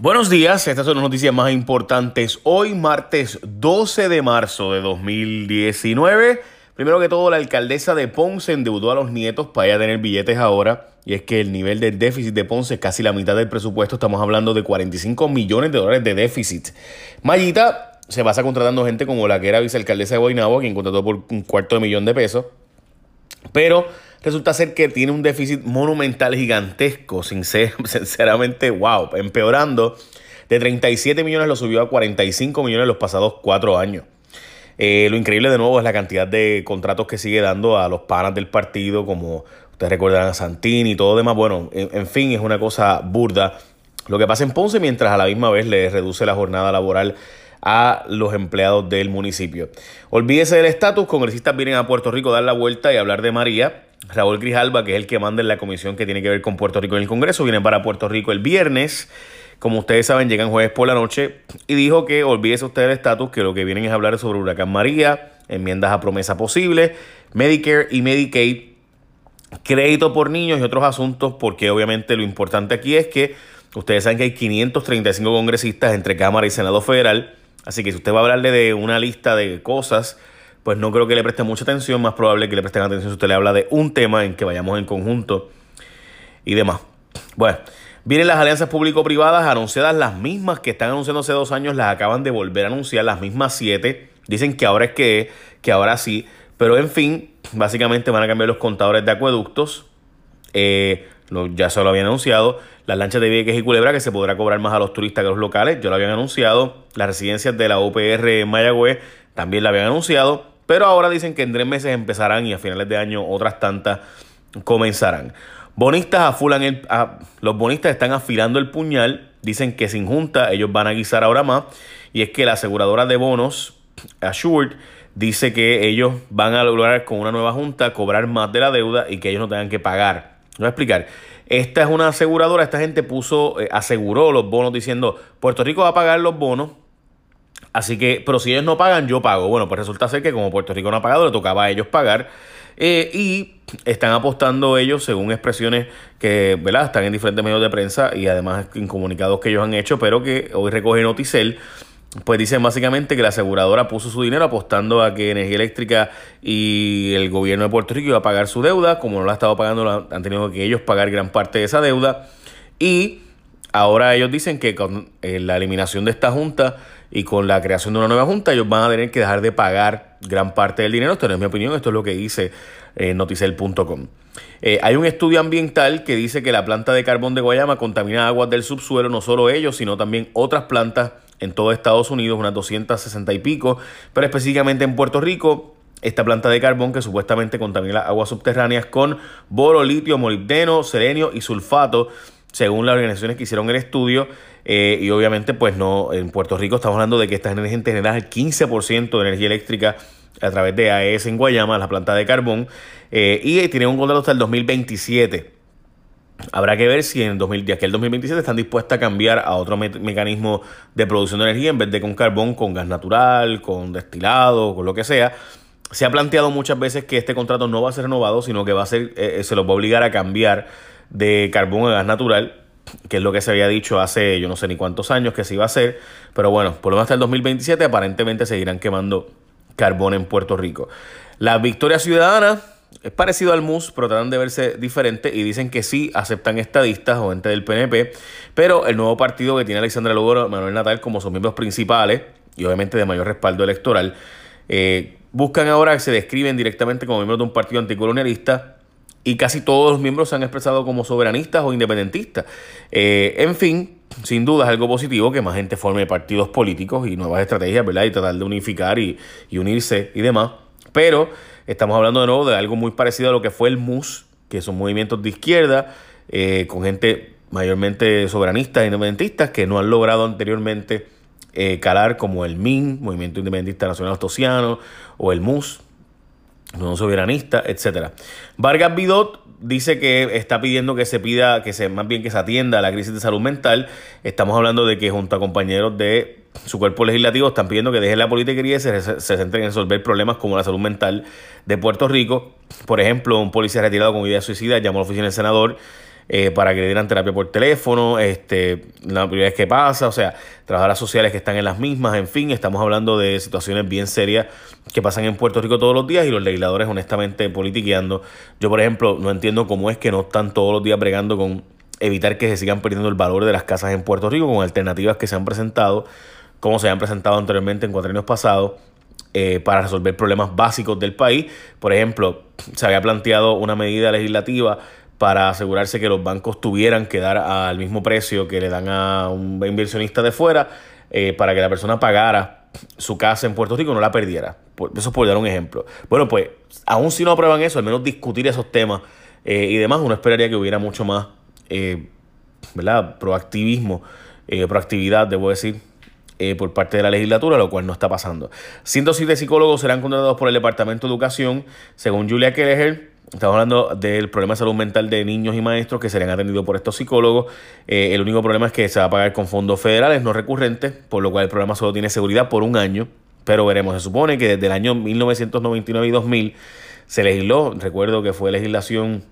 Buenos días, estas son las noticias más importantes. Hoy, martes 12 de marzo de 2019. Primero que todo, la alcaldesa de Ponce endeudó a los nietos para ya tener billetes ahora. Y es que el nivel del déficit de Ponce es casi la mitad del presupuesto. Estamos hablando de 45 millones de dólares de déficit. Mayita se pasa contratando gente como la que era vicealcaldesa de Guaynabo, quien contrató por un cuarto de millón de pesos. Pero resulta ser que tiene un déficit monumental gigantesco, sinceramente, wow, empeorando. De 37 millones lo subió a 45 millones en los pasados cuatro años. Eh, lo increíble de nuevo es la cantidad de contratos que sigue dando a los panas del partido, como ustedes recordarán a Santini y todo demás. Bueno, en, fin, es una cosa burda lo que pasa en Ponce mientras a la misma vez le reduce la jornada laboral a los empleados del municipio. Olvídese del estatus, congresistas vienen a Puerto Rico a dar la vuelta y hablar de María. Raúl Grijalba, que es el que manda en la comisión que tiene que ver con Puerto Rico en el Congreso, viene para Puerto Rico el viernes. Como ustedes saben, llegan jueves por la noche y dijo que olvídese usted del estatus, que lo que vienen es hablar sobre Huracán María, enmiendas a promesa posible, Medicare y Medicaid, crédito por niños y otros asuntos, porque obviamente lo importante aquí es que ustedes saben que hay 535 congresistas entre Cámara y Senado Federal, así que si usted va a hablarle de una lista de cosas pues no creo que le preste mucha atención, más probable que le presten atención si usted le habla de un tema en que vayamos en conjunto y demás. Bueno, vienen las alianzas público-privadas anunciadas, las mismas que están anunciando hace dos años, las acaban de volver a anunciar, las mismas siete. Dicen que ahora es que, que ahora sí, pero en fin, básicamente van a cambiar los contadores de acueductos. Eh, ya se lo habían anunciado. Las lanchas de Vieques y Culebra, que se podrá cobrar más a los turistas que a los locales, ya lo habían anunciado. Las residencias de la UPR en Mayagüez también la habían anunciado. Pero ahora dicen que en tres meses empezarán y a finales de año otras tantas comenzarán. Bonistas afulan el, los bonistas están afilando el puñal. Dicen que sin junta ellos van a guisar ahora más. Y es que la aseguradora de bonos, Assured, dice que ellos van a lograr con una nueva junta cobrar más de la deuda y que ellos no tengan que pagar. Voy a explicar. Esta es una aseguradora, esta gente puso, eh, aseguró los bonos diciendo, Puerto Rico va a pagar los bonos Así que, pero si ellos no pagan, yo pago. Bueno, pues resulta ser que como Puerto Rico no ha pagado, le tocaba a ellos pagar. Eh, y están apostando ellos, según expresiones que ¿verdad? están en diferentes medios de prensa y además en comunicados que ellos han hecho, pero que hoy recoge Noticel, pues dicen básicamente que la aseguradora puso su dinero apostando a que Energía Eléctrica y el gobierno de Puerto Rico iba a pagar su deuda, como no la ha estado pagando, han tenido que ellos pagar gran parte de esa deuda. Y ahora ellos dicen que con eh, la eliminación de esta junta y con la creación de una nueva junta ellos van a tener que dejar de pagar gran parte del dinero. Esto no es mi opinión, esto es lo que dice eh, noticel.com. Eh, hay un estudio ambiental que dice que la planta de carbón de Guayama contamina aguas del subsuelo, no solo ellos, sino también otras plantas en todo Estados Unidos, unas 260 y pico, pero específicamente en Puerto Rico. Esta planta de carbón que supuestamente contamina las aguas subterráneas con boro, litio, molibdeno, selenio y sulfato según las organizaciones que hicieron el estudio. Eh, y obviamente, pues no, en Puerto Rico estamos hablando de que esta gente genera el 15% de energía eléctrica a través de AES en Guayama, la planta de carbón, eh, y tiene un contrato hasta el 2027. Habrá que ver si en el 2027 están dispuestas a cambiar a otro mecanismo de producción de energía en vez de con carbón, con gas natural, con destilado, con lo que sea. Se ha planteado muchas veces que este contrato no va a ser renovado, sino que va a ser, eh, se los va a obligar a cambiar de carbón a gas natural, que es lo que se había dicho hace yo no sé ni cuántos años que se iba a hacer, pero bueno, por lo menos hasta el 2027 aparentemente seguirán quemando carbón en Puerto Rico. La victoria ciudadana es parecido al MUS, pero tratan de verse diferente y dicen que sí aceptan estadistas o gente del PNP, pero el nuevo partido que tiene Alexandra Lugo Manuel Natal como sus miembros principales y obviamente de mayor respaldo electoral, eh, buscan ahora que se describen directamente como miembros de un partido anticolonialista y casi todos los miembros se han expresado como soberanistas o independentistas. Eh, en fin, sin duda es algo positivo que más gente forme partidos políticos y nuevas estrategias, ¿verdad? Y tratar de unificar y, unirse y demás. Pero estamos hablando de nuevo de algo muy parecido a lo que fue el MUS, que son movimientos de izquierda, eh, con gente mayormente soberanistas e independentistas que no han logrado anteriormente eh, calar como el MIN, Movimiento Independentista Nacional Ostosiano, o el MUS, no soberanista, etcétera. Vargas Bidot dice que está pidiendo que se pida, que se, más bien que se atienda a la crisis de salud mental. Estamos hablando de que junto a compañeros de su cuerpo legislativo están pidiendo que deje la política y se, se, centren en resolver problemas como la salud mental de Puerto Rico. Por ejemplo, un policía retirado con idea suicida llamó a la oficina del senador eh, para que le dieran terapia por teléfono, este, la primera vez que pasa, o sea, trabajadoras sociales que están en las mismas, en fin, estamos hablando de situaciones bien serias que pasan en Puerto Rico todos los días y los legisladores honestamente politiqueando. Yo, por ejemplo, no entiendo cómo es que no están todos los días bregando con evitar que se sigan perdiendo el valor de las casas en Puerto Rico con alternativas que se han presentado, como se han presentado anteriormente en cuatro años pasados. Eh, para resolver problemas básicos del país. Por ejemplo, se había planteado una medida legislativa para asegurarse que los bancos tuvieran que dar al mismo precio que le dan a un inversionista de fuera eh, para que la persona pagara su casa en Puerto Rico y no la perdiera. Eso es por dar un ejemplo. Bueno, pues aún si no aprueban eso, al menos discutir esos temas eh, y demás, uno esperaría que hubiera mucho más eh, ¿verdad? proactivismo, proactividad, debo decir, por parte de la legislatura, lo cual no está pasando. 107 psicólogos serán contratados por el Departamento de Educación, según Julia Kelleher. Estamos hablando del problema de salud mental de niños y maestros que serán atendidos por estos psicólogos. Eh, el único problema es que se va a pagar con fondos federales no recurrentes, por lo cual el programa solo tiene seguridad por un año. Pero veremos, se supone que desde el año 1999 y 2000 se legisló, recuerdo que fue legislación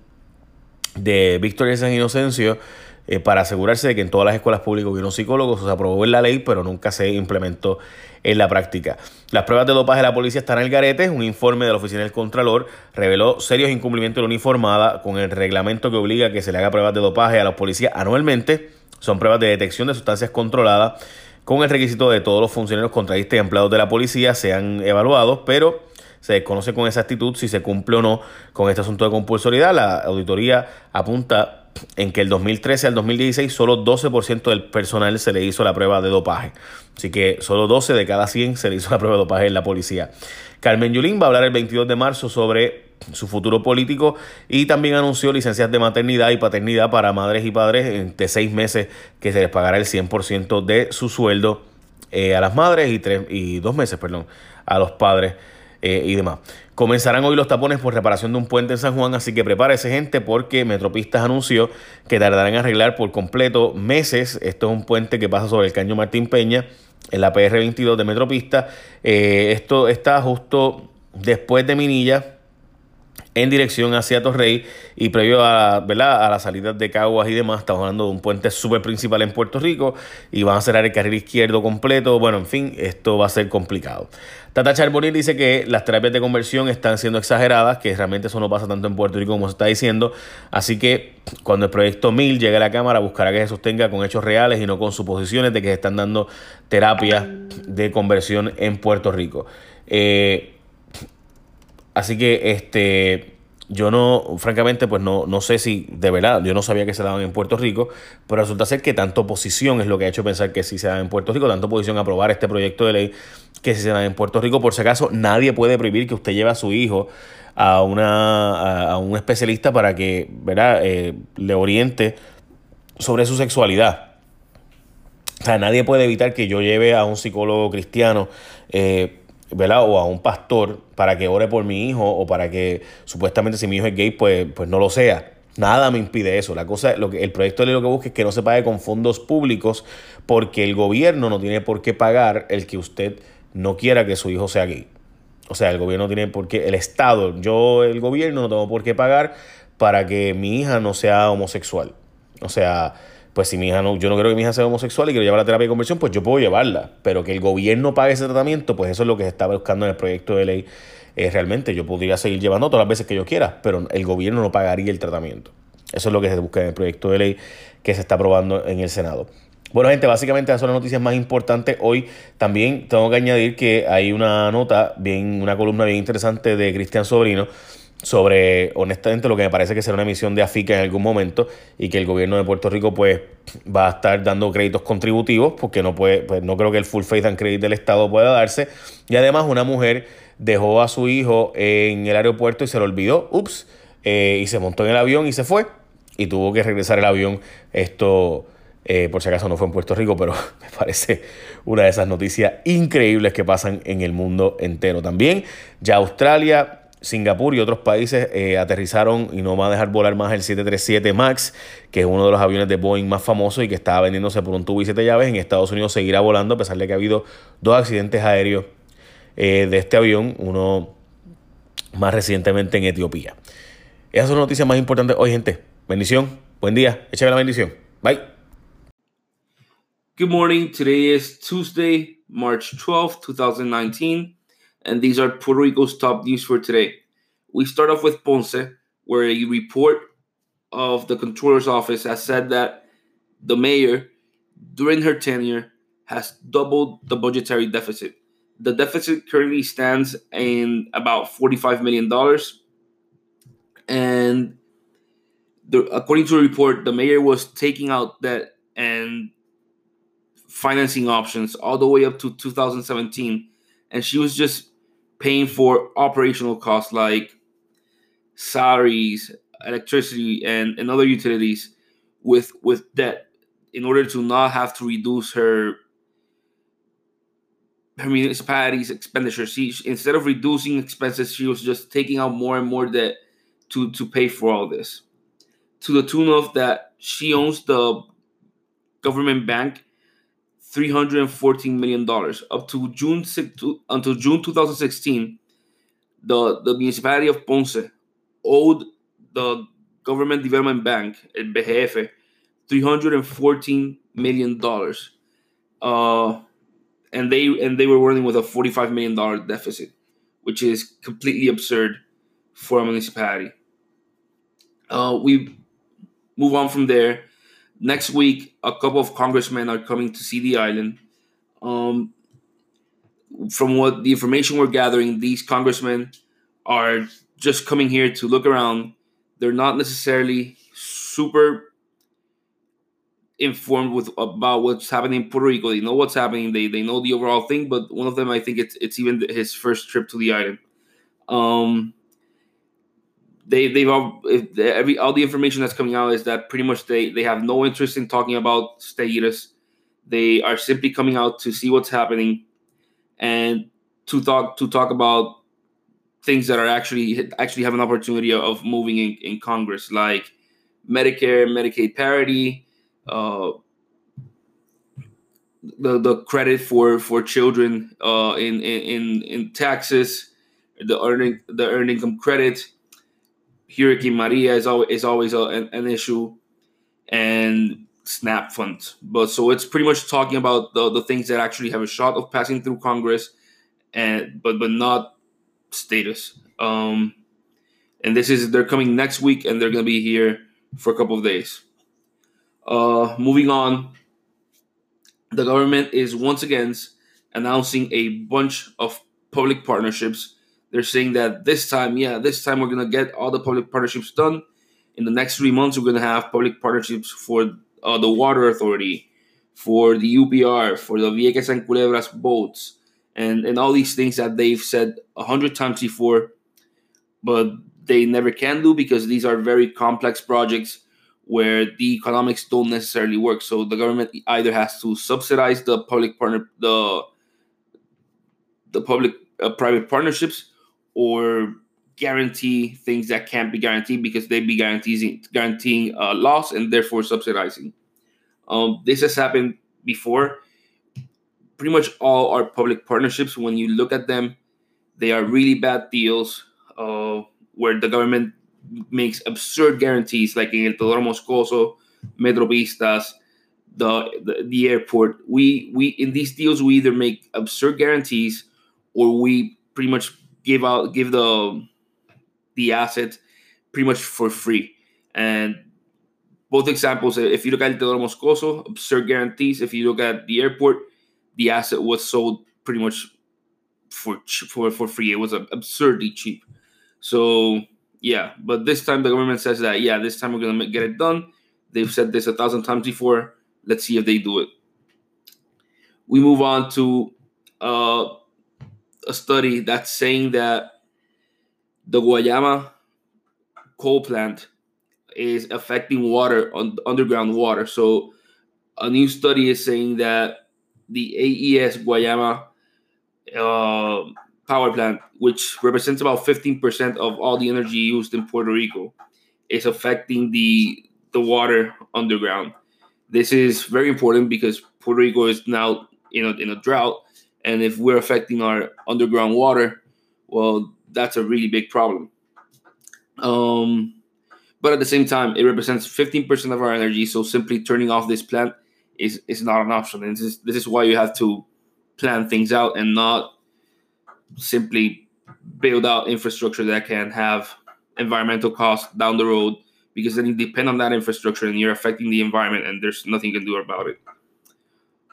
de Víctor San Inocencio, eh, para asegurarse de que en todas las escuelas públicas hubiera psicólogos. Se aprobó en la ley, pero nunca se implementó en la práctica. Las pruebas de dopaje de la policía están el garete. Un informe de la Oficina del Contralor reveló serios incumplimientos de la uniformada con el reglamento que obliga a que se le haga pruebas de dopaje a los policías anualmente. Son pruebas de detección de sustancias controladas con el requisito de todos los funcionarios contratistas y empleados de la policía sean evaluados, pero se desconoce con exactitud si se cumple o no con este asunto de compulsoriedad. La auditoría apunta en que el 2013 al 2016 solo 12% del personal se le hizo la prueba de dopaje. Así que solo 12 de cada 100 se le hizo la prueba de dopaje en la policía. Carmen Yulín va a hablar el 22 de marzo sobre su futuro político y también anunció licencias de maternidad y paternidad para madres y padres de seis meses que se les pagará el 100% de su sueldo eh, a las madres y, tres, y dos meses perdón, a los padres eh, y demás. Comenzarán hoy los tapones por reparación de un puente en San Juan, así que prepárese gente porque Metropistas anunció que tardarán en arreglar por completo meses. Esto es un puente que pasa sobre el caño Martín Peña en la PR22 de Metropista. Eh, esto está justo después de Minilla en dirección hacia Torrey y previo a, ¿verdad? a la salida de Caguas y demás, estamos hablando de un puente súper principal en Puerto Rico y van a cerrar el carril izquierdo completo. Bueno, en fin, esto va a ser complicado. Tata Charbonnier dice que las terapias de conversión están siendo exageradas, que realmente eso no pasa tanto en Puerto Rico como se está diciendo. Así que cuando el proyecto 1000 llegue a la Cámara, buscará que se sostenga con hechos reales y no con suposiciones de que se están dando terapias de conversión en Puerto Rico. Eh, Así que este yo no, francamente, pues no, no sé si de verdad, yo no sabía que se daban en Puerto Rico, pero resulta ser que tanto oposición es lo que ha hecho pensar que sí se dan en Puerto Rico, tanto oposición a aprobar este proyecto de ley que sí se dan en Puerto Rico. Por si acaso, nadie puede prohibir que usted lleve a su hijo a, una, a, un especialista para que ¿verdad? Eh, le oriente sobre su sexualidad. O sea, nadie puede evitar que yo lleve a un psicólogo cristiano. Eh, ¿verdad? O a un pastor para que ore por mi hijo o para que supuestamente si mi hijo es gay, pues, pues no lo sea. Nada me impide eso. La cosa, lo que, el proyecto de ley lo que busca es que no se pague con fondos públicos porque el gobierno no tiene por qué pagar el que usted no quiera que su hijo sea gay. O sea, el gobierno tiene por qué, el Estado, yo, el gobierno, no tengo por qué pagar para que mi hija no sea homosexual. O sea, pues si mi hija no, yo no quiero que mi hija sea homosexual y quiero llevar la terapia de conversión, pues yo puedo llevarla. Pero que el gobierno pague ese tratamiento, pues eso es lo que se está buscando en el proyecto de ley. Eh, realmente yo podría seguir llevando todas las veces que yo quiera, pero el gobierno no pagaría el tratamiento. Eso es lo que se busca en el proyecto de ley que se está aprobando en el Senado. Bueno, gente, básicamente esas son las noticias más importantes. Hoy también tengo que añadir que hay una nota, bien, una columna bien interesante de Cristian Sobrino sobre, honestamente, lo que me parece que será una emisión de AFICA en algún momento y que el gobierno de Puerto Rico pues va a estar dando créditos contributivos porque no puede, pues no creo que el full faith and credit del Estado pueda darse. Y además una mujer dejó a su hijo en el aeropuerto y se lo olvidó, ups, eh, y se montó en el avión y se fue y tuvo que regresar el avión. Esto, eh, por si acaso no fue en Puerto Rico, pero me parece una de esas noticias increíbles que pasan en el mundo entero. También ya Australia Singapur y otros países eh, aterrizaron y no va a dejar volar más el 737 MAX, que es uno de los aviones de Boeing más famosos y que estaba vendiéndose por un tubo y siete llaves. En Estados Unidos seguirá volando a pesar de que ha habido dos accidentes aéreos eh, de este avión, uno más recientemente en Etiopía. Esas son las noticias más importantes hoy, gente. Bendición. Buen día, échame la bendición. Bye. Good morning. Today is Tuesday, March 12th, 2019, and these are Puerto Rico's top news for today. We start off with Ponce, where a report of the controller's office has said that the mayor, during her tenure, has doubled the budgetary deficit. The deficit currently stands in about $45 million. And the, according to a report, the mayor was taking out debt and financing options all the way up to 2017. And she was just paying for operational costs like salaries, electricity, and, and other utilities with with debt in order to not have to reduce her her municipality's expenditures. She instead of reducing expenses, she was just taking out more and more debt to to pay for all this. To the tune of that she owns the government bank 314 million dollars. Up to June six until June 2016 the the municipality of Ponce owed the government development bank el BGF 314 million dollars. Uh and they and they were running with a 45 million dollar deficit which is completely absurd for a municipality. Uh we move on from there next week a couple of congressmen are coming to see the island um from what the information we're gathering these congressmen are just coming here to look around they're not necessarily super informed with about what's happening in Puerto Rico. They know what's happening. They they know the overall thing. But one of them, I think it's it's even his first trip to the island. Um, they they've all every all the information that's coming out is that pretty much they they have no interest in talking about status. They are simply coming out to see what's happening and to talk to talk about things that are actually actually have an opportunity of moving in, in Congress, like Medicare, Medicaid parity, uh, the the credit for for children uh, in in in taxes, the earning the earned income credit. Hurricane Maria is always is always a, an, an issue, and SNAP funds. But so it's pretty much talking about the, the things that actually have a shot of passing through Congress, and but but not status. Um, and this is they're coming next week, and they're gonna be here for a couple of days. Uh, moving on, the government is once again announcing a bunch of public partnerships. They're saying that this time, yeah, this time we're gonna get all the public partnerships done. In the next three months, we're gonna have public partnerships for uh, the water authority, for the UPR, for the Vieques and Culebras boats, and and all these things that they've said a hundred times before, but they never can do because these are very complex projects where the economics don't necessarily work. So the government either has to subsidize the public partner the the public uh, private partnerships or guarantee things that can't be guaranteed because they'd be guaranteeing guaranteeing uh, loss and therefore subsidizing. Um, this has happened before. Pretty much all our public partnerships, when you look at them, they are really bad deals uh, where the government makes absurd guarantees, like in El Teodoro Moscoso, Metropistas, the, the the airport. We we in these deals we either make absurd guarantees or we pretty much give out give the the asset pretty much for free. And both examples, if you look at Teodoro Moscoso, absurd guarantees. If you look at the airport, the asset was sold pretty much for for for free. It was absurdly cheap. So yeah, but this time the government says that yeah, this time we're gonna get it done. They've said this a thousand times before. Let's see if they do it. We move on to uh, a study that's saying that the Guayama coal plant is affecting water on underground water. So a new study is saying that the AES Guayama uh, power plant, which represents about 15% of all the energy used in Puerto Rico, is affecting the the water underground. This is very important because Puerto Rico is now in a, in a drought, and if we're affecting our underground water, well, that's a really big problem. Um, But at the same time, it represents 15% of our energy. So simply turning off this plant is, is not an option. And this is, this is why you have to plan things out and not simply build out infrastructure that can have environmental costs down the road because then you depend on that infrastructure and you're affecting the environment and there's nothing you can do about it.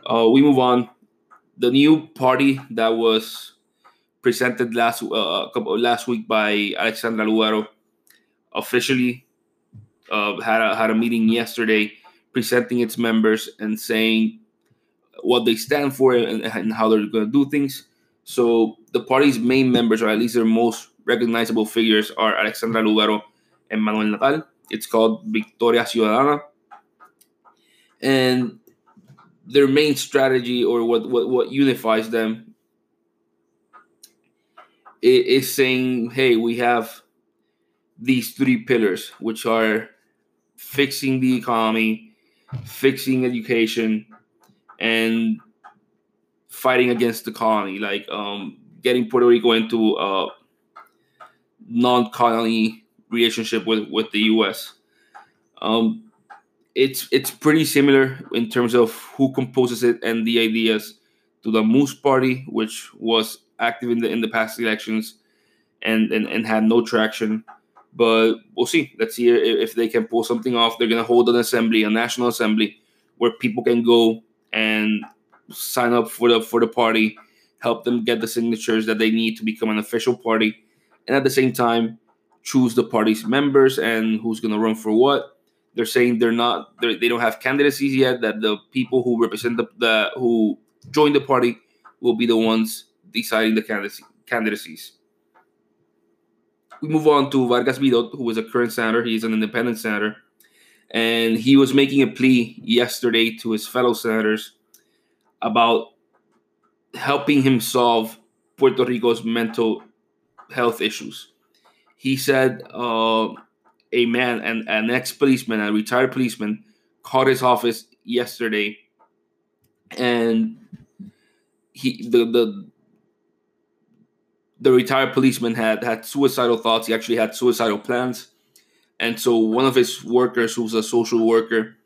Uh, we move on. The new party that was presented last uh, last week by Alexandra Lugaro officially uh, had a, had a meeting yesterday presenting its members and saying what they stand for and, and how they're going to do things. So the party's main members, or at least their most recognizable figures, are Alexandra Lugaro and Manuel Natal. It's called Victoria Ciudadana. And their main strategy or what, what, what unifies them is saying, hey, we have these three pillars, which are fixing the economy, fixing education, and fighting against the colony, like um, getting Puerto Rico into a non-colony relationship with, with the U.S. Um, it's it's pretty similar in terms of who composes it and the ideas to the MUS Party, which was active in the in the past elections and and, and had no traction. But we'll see. Let's see if they can pull something off. They're gonna hold an assembly, a national assembly, where people can go and sign up for the for the party, help them get the signatures that they need to become an official party, and at the same time choose the party's members and who's gonna run for what they're saying they're not they're, they don't have candidacies yet. That the people who represent the, the who join the party will be the ones deciding the candidacy, candidacies. We move on to Vargas Vidot, who is a current senator. He's an independent senator, and he was making a plea yesterday to his fellow senators about helping him solve Puerto Rico's mental health issues. He said uh, a man, an, an ex policeman, a retired policeman, called his office yesterday, and he the the the retired policeman had had suicidal thoughts. He actually had suicidal plans, and so one of his workers, who's a social worker,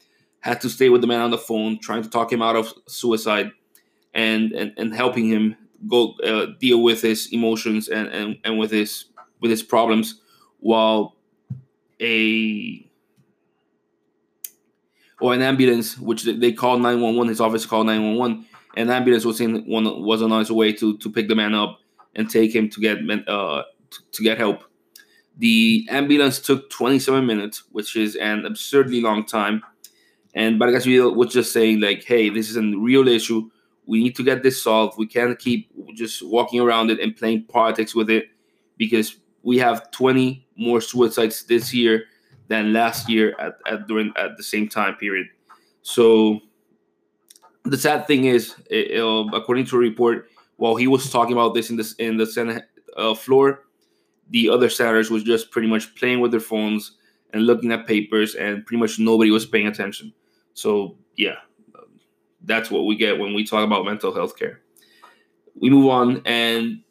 had to stay with the man on the phone, trying to talk him out of suicide, and and, and helping him go uh, deal with his emotions and, and and with his with his problems while a or an ambulance, which they called 911. His office called 911. An ambulance was in one was on its way to to pick the man up and take him to get uh to get help. The ambulance took 27 minutes, which is an absurdly long time. And Vargas was just saying like, "Hey, this is a real issue. We need to get this solved. We can't keep just walking around it and playing politics with it because we have 20 more suicides this year than last year at, at during at the same time period. So the sad thing is, it, uh, according to a report, while he was talking about this in the in the Senate uh, floor, the other senators was just pretty much playing with their phones and looking at papers, and pretty much nobody was paying attention. So yeah, that's what we get when we talk about mental health care. We move on, and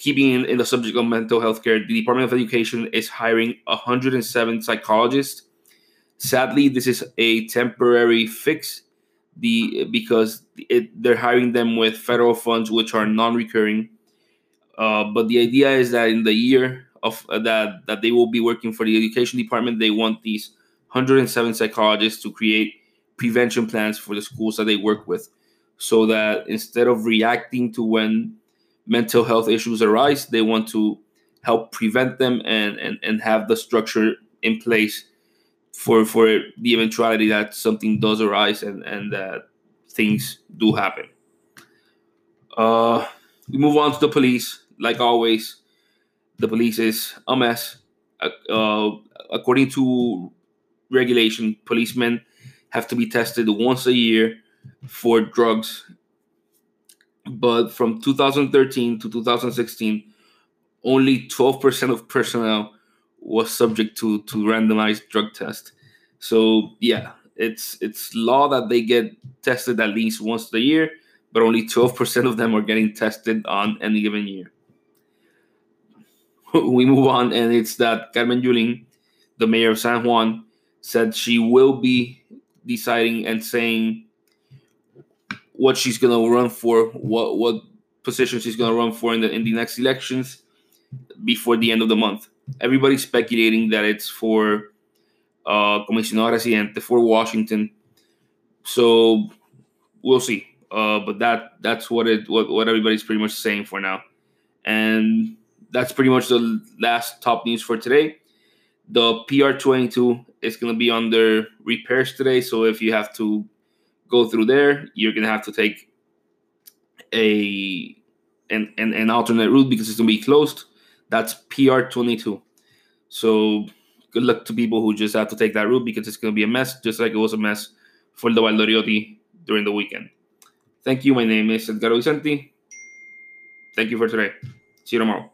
keeping in, in, the subject of mental health care, the Department of Education is hiring 107 psychologists. Sadly, this is a temporary fix the because it, they're hiring them with federal funds which are non-recurring. Uh, but the idea is that in the year of uh, that that they will be working for the education department, they want these 107 psychologists to create prevention plans for the schools that they work with, so that instead of reacting to when mental health issues arise, they want to help prevent them and, and, and have the structure in place for for the eventuality that something does arise and, and that things do happen. Uh, we move on to the police. Like always, the police is a mess. Uh, according to regulation, policemen have to be tested once a year for drugs but from 2013 to 2016, only 12% of personnel was subject to to randomized drug test. So yeah, it's it's law that they get tested at least once a year, but only 12% of them are getting tested on any given year. we move on, and it's that Carmen Yulín, the mayor of San Juan, said she will be deciding and saying what she's gonna run for, what what position she's gonna run for in the in the next elections before the end of the month. Everybody's speculating that it's for uh, comisionado residente for Washington. So we'll see. Uh, but that that's what it what, what everybody's pretty much saying for now. And that's pretty much the last top news for today. The PR22 is going to be under repairs today. So if you have to go through there, you're going to have to take a an, an, an alternate route because it's to be closed. That's PR22. So good luck to people who just have to take that route because it's going to be a mess, just like it was a mess for the Baldorioty during the weekend. Thank you. My name is Edgar Vicente. Thank you for today. See you tomorrow.